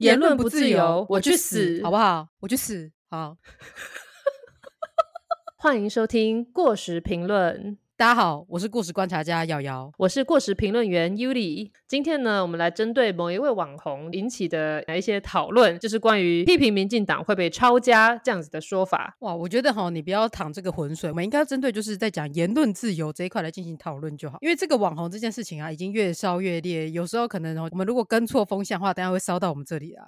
言论不自由，我去死，好不好？我去死，好。欢迎收听过时评论。大家好，我是故事观察家瑶瑶，我是过时评论员 Yuli。今天呢，我们来针对某一位网红引起的一些讨论，就是关于批评民进党会被抄家这样子的说法。哇，我觉得哈，你不要淌这个浑水，我们应该针对就是在讲言论自由这一块来进行讨论就好。因为这个网红这件事情啊，已经越烧越烈，有时候可能哦，我们如果跟错风向的话，等下会烧到我们这里来。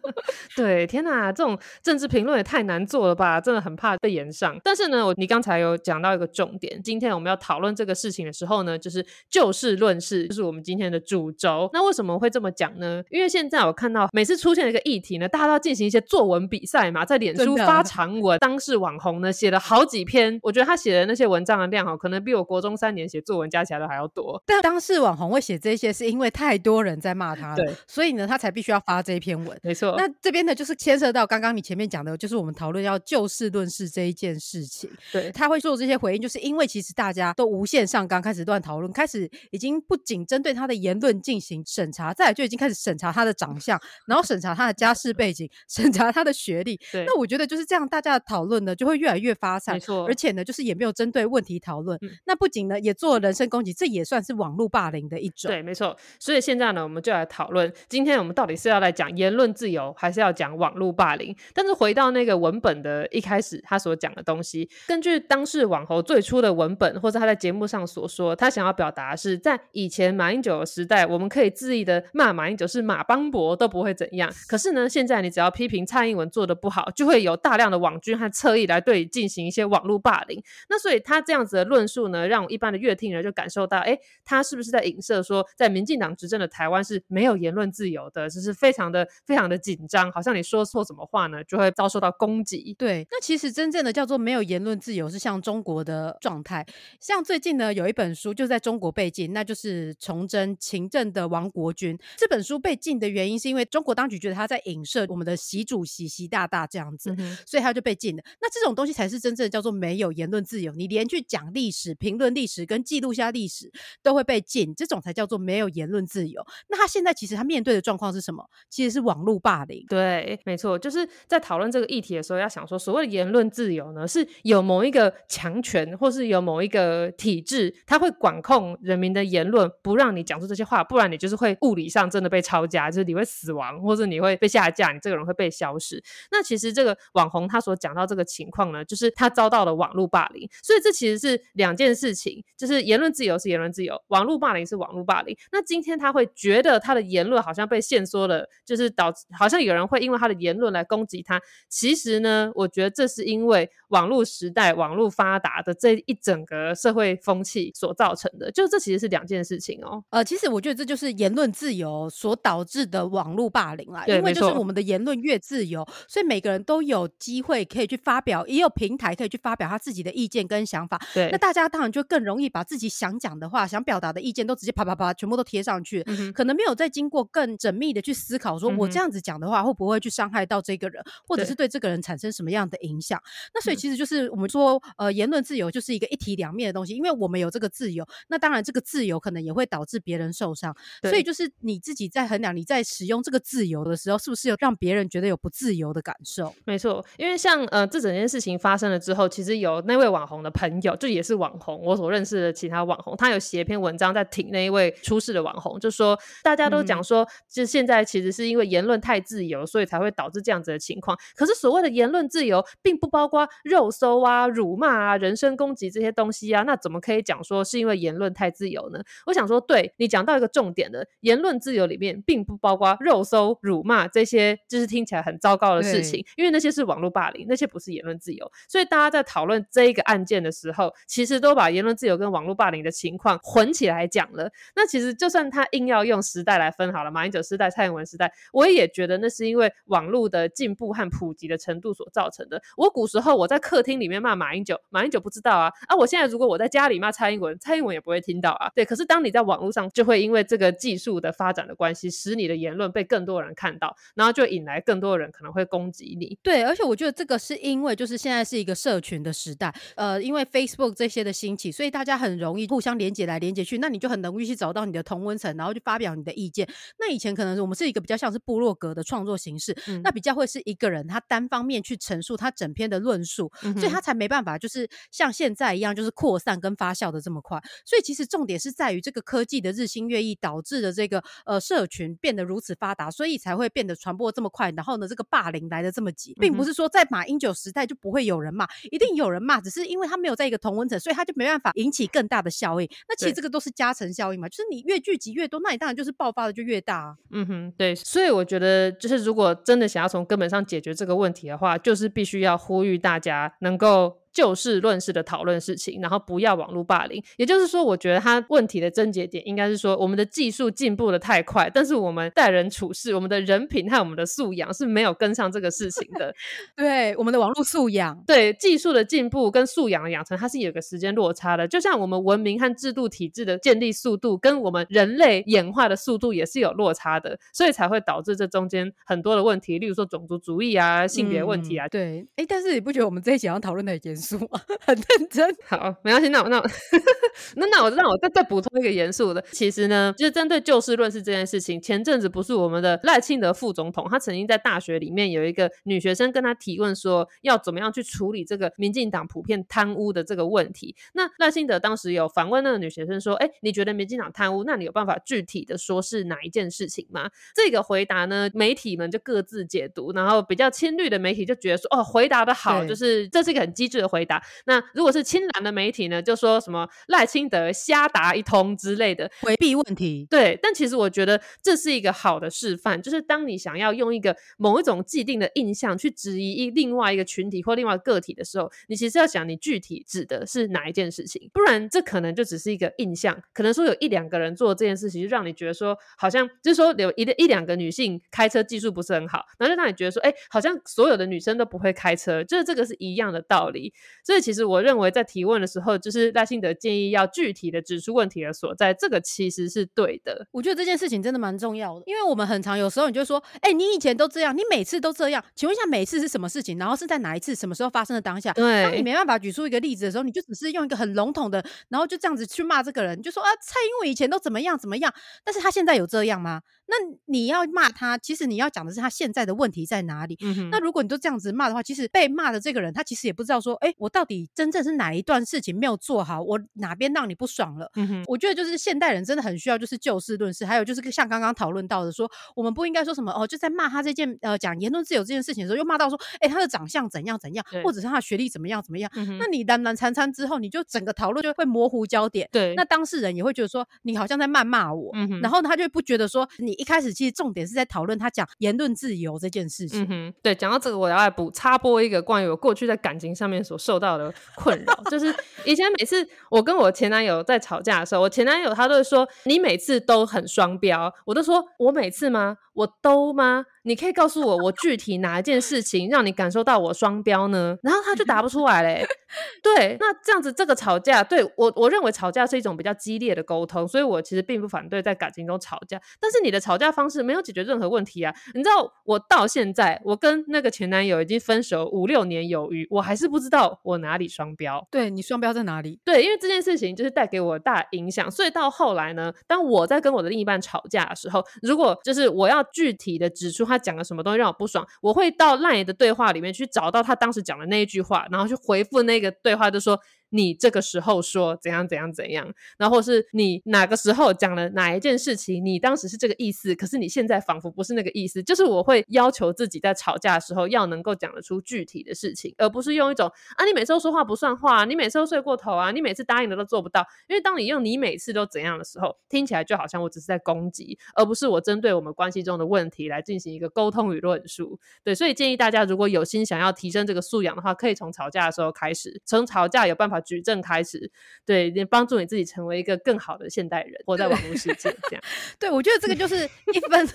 对，天哪，这种政治评论也太难做了吧，真的很怕被延上。但是呢，我你刚才有讲到一个重点，今天我们要。讨论这个事情的时候呢，就是就事论事，就是我们今天的主轴。那为什么会这么讲呢？因为现在我看到每次出现一个议题呢，大家都要进行一些作文比赛嘛，在脸书发长文。当事网红呢写了好几篇，我觉得他写的那些文章的量哈，可能比我国中三年写作文加起来都还要多。但当事网红会写这些，是因为太多人在骂他，了，所以呢，他才必须要发这一篇文。没错。那这边呢，就是牵涉到刚刚你前面讲的，就是我们讨论要就事论事这一件事情。对，他会做这些回应，就是因为其实大家都无限上。纲开始乱讨论，开始已经不仅针对他的言论进行审查，再来就已经开始审查他的长相，然后审查他的家世背景，审查他的学历。对，那我觉得就是这样，大家的讨论呢就会越来越发散。没错，而且呢，就是也没有针对问题讨论。那不仅呢也做了人身攻击，这也算是网络霸凌的一种。对，没错。所以现在呢，我们就来讨论，今天我们到底是要来讲言论自由，还是要讲网络霸凌？但是回到那个文本的一开始，他所讲的东西，根据当事网红最初的文本，或者他在节目上所说，他想要表。达是在以前马英九的时代，我们可以恣意的骂马英九是马邦博都不会怎样。可是呢，现在你只要批评蔡英文做的不好，就会有大量的网军和侧翼来对你进行一些网络霸凌。那所以他这样子的论述呢，让一般的乐听人就感受到，哎，他是不是在影射说，在民进党执政的台湾是没有言论自由的，就是非常的非常的紧张，好像你说错什么话呢，就会遭受到攻击。对，那其实真正的叫做没有言论自由，是像中国的状态。像最近呢，有一本书就在中。国被禁，那就是崇祯勤政的亡国君。这本书被禁的原因，是因为中国当局觉得他在影射我们的习主席习大大这样子，所以他就被禁了。那这种东西才是真正叫做没有言论自由。你连去讲历史、评论历史跟记录下历史都会被禁，这种才叫做没有言论自由。那他现在其实他面对的状况是什么？其实是网络霸凌。对，没错，就是在讨论这个议题的时候，要想说，所谓的言论自由呢，是有某一个强权，或是有某一个呃体制，它会管控。人民的言论不让你讲出这些话，不然你就是会物理上真的被抄家，就是你会死亡，或者你会被下架，你这个人会被消失。那其实这个网红他所讲到这个情况呢，就是他遭到了网络霸凌，所以这其实是两件事情，就是言论自由是言论自由，网络霸凌是网络霸凌。那今天他会觉得他的言论好像被限缩了，就是导致好像有人会因为他的言论来攻击他。其实呢，我觉得这是因为网络时代、网络发达的这一整个社会风气所造成的。就这其实是两件事情哦。呃，其实我觉得这就是言论自由所导致的网络霸凌啦。因为就是我们的言论越自由，所以每个人都有机会可以去发表，也有平台可以去发表他自己的意见跟想法。对，那大家当然就更容易把自己想讲的话、想表达的意见都直接啪啪啪全部都贴上去，可能没有再经过更缜密的去思考，说我这样子讲的话会不会去伤害到这个人，或者是对这个人产生什么样的影响？那所以其实就是我们说，呃，言论自由就是一个一体两面的东西，因为我们有这个自由，那当然，这个自由可能也会导致别人受伤，所以就是你自己在衡量你在使用这个自由的时候，是不是有让别人觉得有不自由的感受？没错，因为像呃，这整件事情发生了之后，其实有那位网红的朋友，就也是网红，我所认识的其他网红，他有写一篇文章在挺那一位出事的网红，就说大家都讲说，就现在其实是因为言论太自由，所以才会导致这样子的情况。可是所谓的言论自由，并不包括肉搜啊、辱骂啊、人身攻击这些东西啊，那怎么可以讲说是因为言论？太自由呢？我想说，对你讲到一个重点的，言论自由里面并不包括肉搜、辱骂这些，就是听起来很糟糕的事情，因为那些是网络霸凌，那些不是言论自由。所以大家在讨论这一个案件的时候，其实都把言论自由跟网络霸凌的情况混起来讲了。那其实就算他硬要用时代来分好了，马英九时代、蔡英文时代，我也觉得那是因为网络的进步和普及的程度所造成的。我古时候我在客厅里面骂马英九，马英九不知道啊啊！我现在如果果我在家里骂蔡英文，蔡英文也不会听到啊。对，可是当你在网络上，就会因为这个技术的发展的关系，使你的言论被更多人看到，然后就引来更多人可能会攻击你。对，而且我觉得这个是因为就是现在是一个社群的时代，呃，因为 Facebook 这些的兴起，所以大家很容易互相连接来连接去，那你就很容易去找到你的同温层，然后去发表你的意见。那以前可能我们是一个比较像是部落格的创作形式，那比较会是一个人他单方面去陈述他整篇的论述，所以他才没办法就是像现在一样就是扩散跟发酵的这么快。所以其实重点是在于这个科技的日新月异导致的这个呃社群变得如此发达，所以才会变得传播这么快。然后呢，这个霸凌来的这么急，并不是说在马英九时代就不会有人骂，一定有人骂，只是因为他没有在一个同温层，所以他就没办法引起更大的效应。那其实这个都是加成效应嘛，就是你越聚集越多，那你当然就是爆发的就越大。嗯哼，对。所以我觉得，就是如果真的想要从根本上解决这个问题的话，就是必须要呼吁大家能够。就事论事的讨论事情，然后不要网络霸凌。也就是说，我觉得他问题的症结点应该是说，我们的技术进步的太快，但是我们待人处事、我们的人品和我们的素养是没有跟上这个事情的。对，我们的网络素养，对技术的进步跟素养的养成，它是有个时间落差的。就像我们文明和制度体制的建立速度，跟我们人类演化的速度也是有落差的，所以才会导致这中间很多的问题，例如说种族主义啊、性别问题啊。对，哎，但是你不觉得我们这一集要讨论的很严肃？很认真，好，没关系。那我那我 那那我让我再再补充一个严肃的。其实呢，就是针对就事论事这件事情，前阵子不是我们的赖清德副总统，他曾经在大学里面有一个女学生跟他提问说，要怎么样去处理这个民进党普遍贪污的这个问题。那赖清德当时有反问那个女学生说，哎，你觉得民进党贪污？那你有办法具体的说是哪一件事情吗？这个回答呢，媒体们就各自解读，然后比较亲绿的媒体就觉得说，哦，回答的好，就是这是一个很机智的回答。那如果是亲蓝的媒体呢，就说什么赖清德瞎答一通之类的，回避问题。对，但其实我觉得这是一个好的示范，就是当你想要用一个某一种既定的印象去质疑一另外一个群体或另外个体的时候，你其实要想你具体指的是哪一件事情，不然这可能就只是一个印象。可能说有一两个人做这件事情，就让你觉得说好像就是说有一一两个女性开车技术不是很好，然后就让你觉得说，哎，好像所有的女生都不会开车，就是这个是一样的道理。所以其实我认为，在提问的时候，就是赖幸德建议要具体的指出问题的所在，这个其实是对的。我觉得这件事情真的蛮重要的，因为我们很常有时候你就说，哎，你以前都这样，你每次都这样，请问一下，每次是什么事情？然后是在哪一次、什么时候发生的当下？对，当你没办法举出一个例子的时候，你就只是用一个很笼统的，然后就这样子去骂这个人，就说啊，蔡英文以前都怎么样怎么样，但是他现在有这样吗？那你要骂他，其实你要讲的是他现在的问题在哪里。那如果你都这样子骂的话，其实被骂的这个人他其实也不知道说，哎，我到底真正是哪一段事情没有做好，我哪边让你不爽了？嗯我觉得就是现代人真的很需要就是就事论事，还有就是像刚刚讨论到的说，我们不应该说什么哦，就在骂他这件呃讲言论自由这件事情的时候，又骂到说，哎，他的长相怎样怎样，或者是他的学历怎么样怎么样。那你难难缠缠之后，你就整个讨论就会模糊焦点。对，那当事人也会觉得说，你好像在谩骂我，然后他就不觉得说你。一开始其实重点是在讨论他讲言论自由这件事情。嗯哼，对，讲到这个，我要来补插播一个关于我过去在感情上面所受到的困扰，就是以前每次我跟我前男友在吵架的时候，我前男友他都会说你每次都很双标，我都说我每次吗？我都吗？你可以告诉我，我具体哪一件事情让你感受到我双标呢？然后他就答不出来嘞。对，那这样子这个吵架，对我我认为吵架是一种比较激烈的沟通，所以我其实并不反对在感情中吵架。但是你的吵架方式没有解决任何问题啊！你知道，我到现在我跟那个前男友已经分手五六年有余，我还是不知道我哪里双标。对你双标在哪里？对，因为这件事情就是带给我大影响，所以到后来呢，当我在跟我的另一半吵架的时候，如果就是我要具体的指出他讲了什么东西让我不爽，我会到赖的对话里面去找到他当时讲的那一句话，然后去回复那个对话，就说。你这个时候说怎样怎样怎样，然后是你哪个时候讲了哪一件事情，你当时是这个意思，可是你现在仿佛不是那个意思。就是我会要求自己在吵架的时候要能够讲得出具体的事情，而不是用一种啊，你每次都说话不算话，你每次都睡过头啊，你每次答应的都做不到。因为当你用你每次都怎样的时候，听起来就好像我只是在攻击，而不是我针对我们关系中的问题来进行一个沟通与论述。对，所以建议大家如果有心想要提升这个素养的话，可以从吵架的时候开始，从吵架有办法。举证开始，对，帮助你自己成为一个更好的现代人，活在网络世界。这样，对我觉得这个就是一分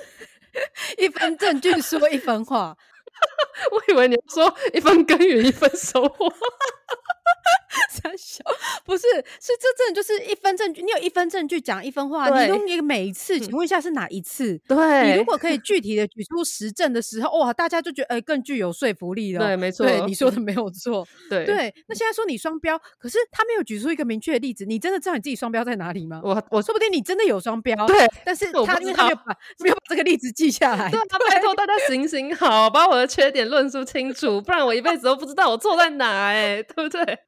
一分证据说一分话。我以为你说一分耕耘一分收获。三小不是，是这真的就是一分证据，你有一分证据讲一分话，你用一个每一次，请问一下是哪一次？对，你如果可以 具体的举出实证的时候，哇，大家就觉得哎更具有说服力了。对，没错，对你说的 没有错。对对，那现在说你双标，可是他没有举出一个明确的例子，你真的知道你自己双标在哪里吗？我我说不定你真的有双标，对，但是他因为他没有把没有把这个例子记下来，对，拜托大家行行好，把我的缺点论述清楚，不然我一辈子都不知道我错在哪，哎，对不对？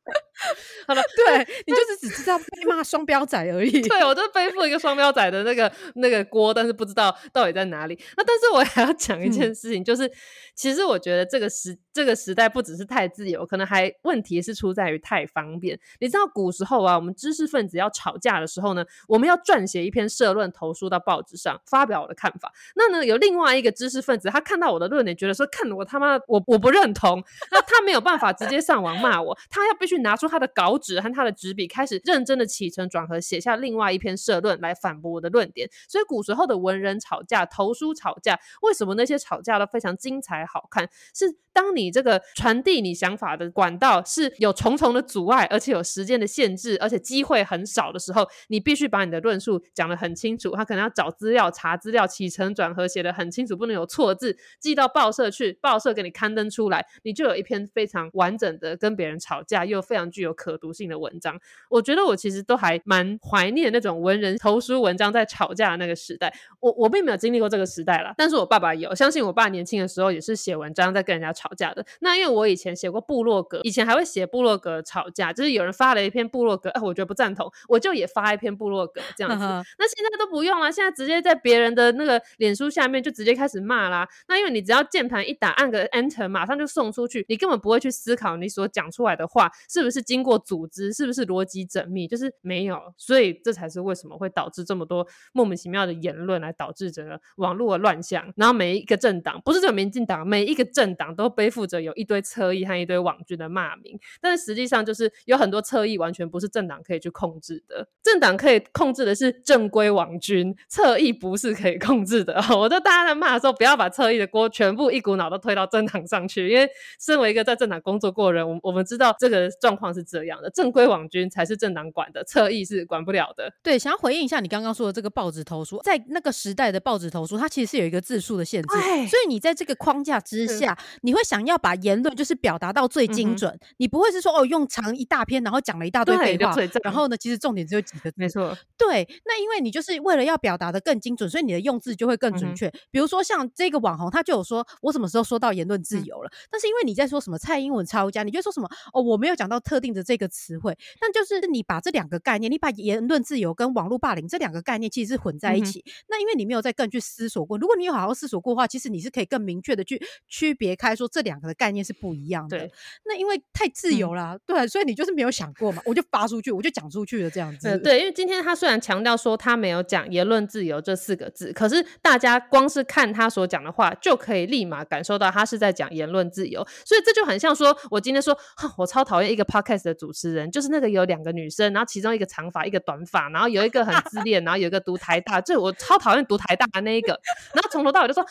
好了，对你就是只知道被骂双标仔而已。对我就背负一个双标仔的那个那个锅，但是不知道到底在哪里。那但是我还要讲一件事情，就是其实我觉得这个时这个时代不只是太自由，可能还问题是出在于太方便。你知道古时候啊，我们知识分子要吵架的时候呢，我们要撰写一篇社论投书到报纸上发表我的看法。那呢，有另外一个知识分子，他看到我的论点，觉得说看我他妈我我不认同，那他没有办法直接上网骂我，他要必须拿出他的稿纸和他的纸笔，开始认真的起承转合写下另外一篇社论来反驳我的论点。所以古时候的文人吵架、投书吵架，为什么那些吵架都非常精彩好看？是当你这个传递你想法的管道是有重重的阻碍，而且有时间的限制，而且机会很少的时候，你必须把你的论述讲得很清楚。他可能要找资料、查资料、起承转合写得很清楚，不能有错字，寄到报社去，报社给你刊登出来，你就有一篇非常完整的跟别人吵架又非常具有可读性的文章。我觉得我其实都还蛮怀念那种文人投书文章在吵架的那个时代。我我并没有经历过这个时代了，但是我爸爸有。相信我爸年轻的时候也是写文章在跟人家吵架的。那因为我以前写过部落格，以前还会写部落格吵架，就是有人发了一篇部落格，哎，我觉得不赞同，我就也发一篇部落格这样子。那现在都不用了，现在直接在别人的那个脸书下面就直接开始骂啦。那因为你只要键盘一打，按个 Enter，马上就送出去，你根本不会去思考你所讲出来的话是不是经过组织，是不是逻辑缜密，就是没有。所以这才是为什么会导致这么多莫名其妙的言论，来导致整个网络的乱象。然后每一个政党，不是只有民进党，每一个政党都背负着有一堆侧翼和一堆网军的骂名。但是实际上就是有很多侧翼完全不是政党可以去控制的，政党可以控制的是正规网军，侧翼不是可以控制的。我觉得大家在骂的时候，不要把侧翼的锅全部一股脑都推到政党上去，因为身为一个在政党工作过的人，我我们知道这个状况是这样的，正规网军才是政党管的，侧翼是管不了的。对，想要回应一下你刚刚说的这个报纸投书，在那个时代的报纸投书，它其实是有一个字数的限制，所以你在这个框架之下，你会想要把言论就是表达到最精准，你不会是说哦用长一大篇，然后讲了一大堆废话，然后呢，其实重点只有几个字。没错，对，那因为你就是为了要表达的更精准，所以你的用字就会更准确。比如说像这个网红，他就有说我什么时候说到言论自由了？但是因为你在说什么蔡英文抄家，你就说什么哦我没有讲到特定的这个词汇，但就是你把这两个概念，你把言论自由跟网络霸凌这两个概念其实是混在一起。那因为你没有再更去思索过，如果你有好好思索过的话，其实你是可以更明确的去区别开，说这两个的概念是不一样的。那因为太自由了，对，所以你就是没有想过嘛，我就发出去，我就讲出去了这样子。对，因为今天他虽然强调说他没有讲言论自由这四个字，可是大家光是看他所讲的话，就可以立马感受到他是在讲言论自由。所以这就很像说，我今天说，我超讨厌一个 podcast 的主持人，就是那个有两个女生，然后其中一个长发，一个短发，然后有一个很自恋，然后有一个读台大，就我超讨厌读台大的那一个，然后从头到尾就说，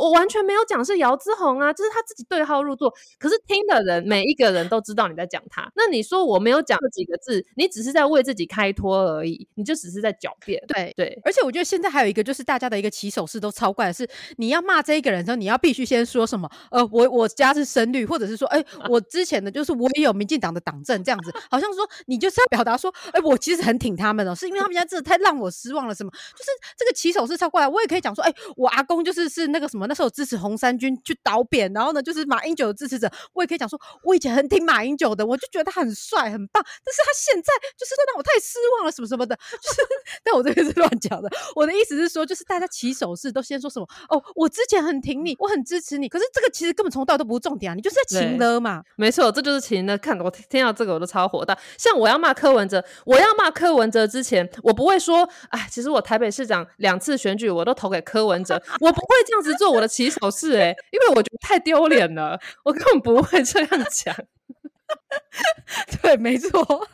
我完全没有讲是姚之红啊，就是他自己对号入座。可是听的人每一个人都知道你在讲他，那你说我没有讲这几个字，你只是在为自己开脱而已，你就只是在狡辩。对对，而且我觉得现在还有一个就是大家的一个起手式都超怪的是，你要骂这一个人的时候，你要必须先说什么？呃，我我家是深绿，或者是说，哎，我之前的就是我也有民进党的党证，这样子，好像说你就是要表达说，哎，我其实很挺他们哦，是因为他们家真的太让我失望了，什么？就是这个起手式超怪。我也可以讲说，哎，我阿公就是是那个什么，那时候支持红三军去倒扁，然后呢，就是马英九的支持者，我也可以讲说，我以前很挺马英九的，我就觉得他很帅很棒，但是他现在就是让我太失望了，什么什么的，就是，但我这边是乱讲的。我的意思是说，就是大家起手势都先说什么，哦，我之前很挺你，我很支持你，可是这个其实根本从头到尾都不是重点啊，你就是在情勒嘛。没错，这就是情勒。看我听到这个我都超火大。像我要骂柯文哲，我要骂柯文哲之前，我不会说，哎，其实我台北市长两次选举我都投给柯文哲，我不会这样子做我的起手事，哎，因为我觉得太丢脸了，我根本不会这样讲。对，没错。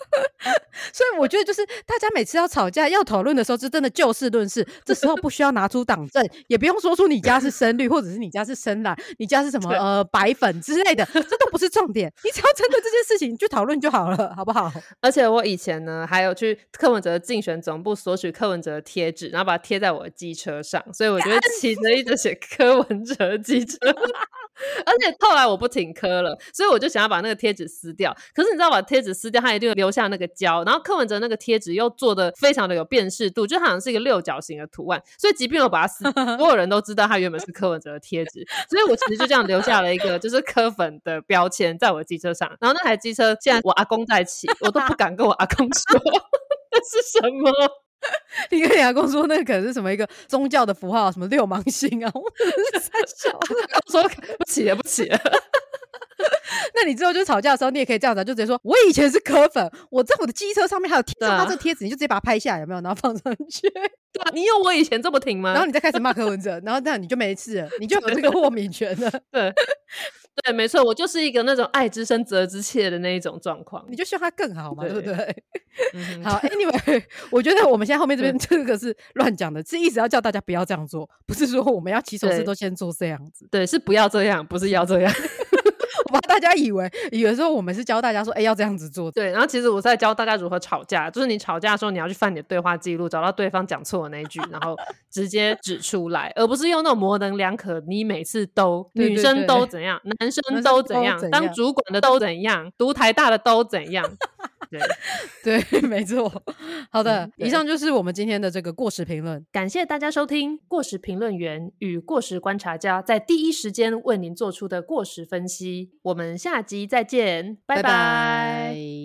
所以我觉得，就是大家每次要吵架、要讨论的时候，就真的就事论事。这时候不需要拿出党证，也不用说出你家是深绿，或者是你家是深蓝，你家是什么呃白粉之类的，这都不是重点。你只要针对这件事情去讨论就好了，好不好？而且我以前呢，还有去柯文哲竞选总部索取柯文哲的贴纸，然后把它贴在我的机车上，所以我觉得骑着一直写柯文哲机车。而且后来我不停磕了，所以我就想要把那个贴纸撕掉。可是你知道，把贴纸撕掉，它一定会留下那个胶。然后柯文哲那个贴纸又做的非常的有辨识度，就好像是一个六角形的图案。所以即便我把它撕，所有人都知道它原本是柯文哲的贴纸。所以我其实就这样留下了一个就是柯粉的标签在我的机车上。然后那台机车现在我阿公在骑，我都不敢跟我阿公说 那是什么。你跟你阿公说，那可能是什么一个宗教的符号，什么六芒星啊？我在笑，说 不起了，不起了。那你之后就吵架的时候，你也可以这样子，就直接说：“我以前是柯粉，我在我的机车上面还有贴上他这贴纸，你就直接把它拍下来，有没有？然后放上去。对，你有我以前这么挺吗？然后你再开始骂柯文哲，然后这样你就没事了，你就有这个豁免权了。对。”对，没错，我就是一个那种爱之深责之切的那一种状况，你就希望他更好嘛，对不对？好，Anyway，我觉得我们现在后面这边这个是乱讲的，是一直要叫大家不要这样做，不是说我们要起手式都先做这样子，对，是不要这样，不是要这样。我怕大家以为，以为说我们是教大家说，哎，要这样子做。对，然后其实我在教大家如何吵架，就是你吵架的时候，你要去翻你的对话记录，找到对方讲错的那一句，然后直接指出来，而不是用那种模棱两可。你每次都女生都怎样，男生都怎样，当主管的都怎样，读台大的都怎样。对 对，没错。好的，以上就是我们今天的这个过时评论。感谢大家收听过时评论员与过时观察家在第一时间为您做出的过时分析。我们下集再见，拜拜。